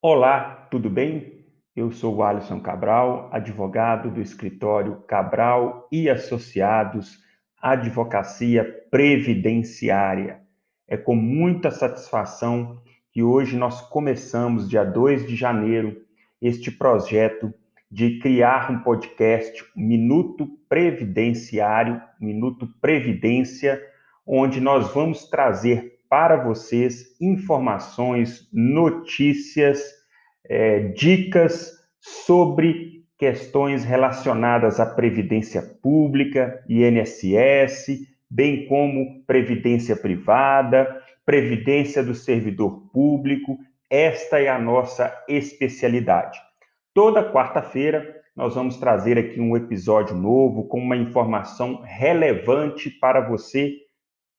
Olá, tudo bem? Eu sou o Alisson Cabral, advogado do escritório Cabral e Associados, Advocacia Previdenciária. É com muita satisfação que hoje nós começamos, dia 2 de janeiro, este projeto de criar um podcast Minuto Previdenciário, Minuto Previdência, onde nós vamos trazer para vocês informações, notícias, é, dicas sobre questões relacionadas à previdência pública, INSS, bem como previdência privada, previdência do servidor público. Esta é a nossa especialidade. Toda quarta-feira nós vamos trazer aqui um episódio novo com uma informação relevante para você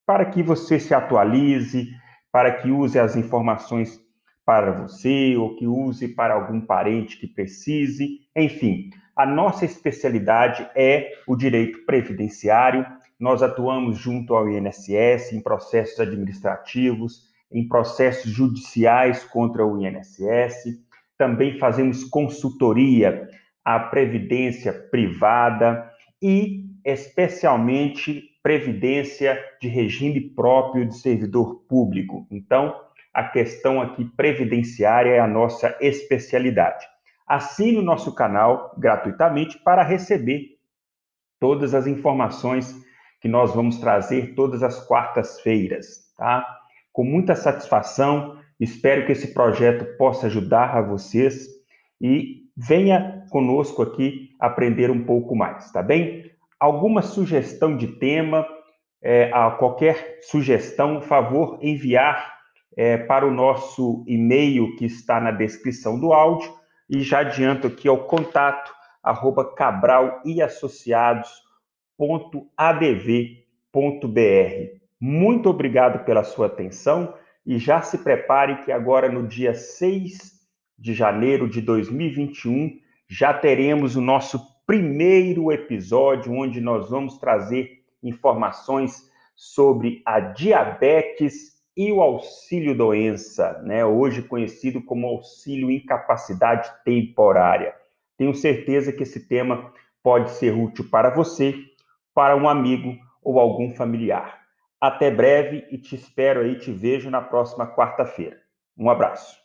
para que você se atualize, para que use as informações para você ou que use para algum parente que precise. Enfim, a nossa especialidade é o direito previdenciário. Nós atuamos junto ao INSS em processos administrativos, em processos judiciais contra o INSS. Também fazemos consultoria à previdência privada e, especialmente, previdência de regime próprio de servidor público. Então, a questão aqui previdenciária é a nossa especialidade. Assine o nosso canal gratuitamente para receber todas as informações que nós vamos trazer todas as quartas-feiras, tá? Com muita satisfação, espero que esse projeto possa ajudar a vocês e venha conosco aqui aprender um pouco mais, tá bem? Alguma sugestão de tema, é, a qualquer sugestão, favor enviar é, para o nosso e-mail que está na descrição do áudio e já adianto aqui ao contato arroba cabral e associados.adv.br. Muito obrigado pela sua atenção e já se prepare que agora no dia 6 de janeiro de 2021 já teremos o nosso primeiro episódio onde nós vamos trazer informações sobre a diabetes e o auxílio doença, né? Hoje conhecido como auxílio incapacidade temporária. Tenho certeza que esse tema pode ser útil para você, para um amigo ou algum familiar. Até breve e te espero aí, te vejo na próxima quarta-feira. Um abraço.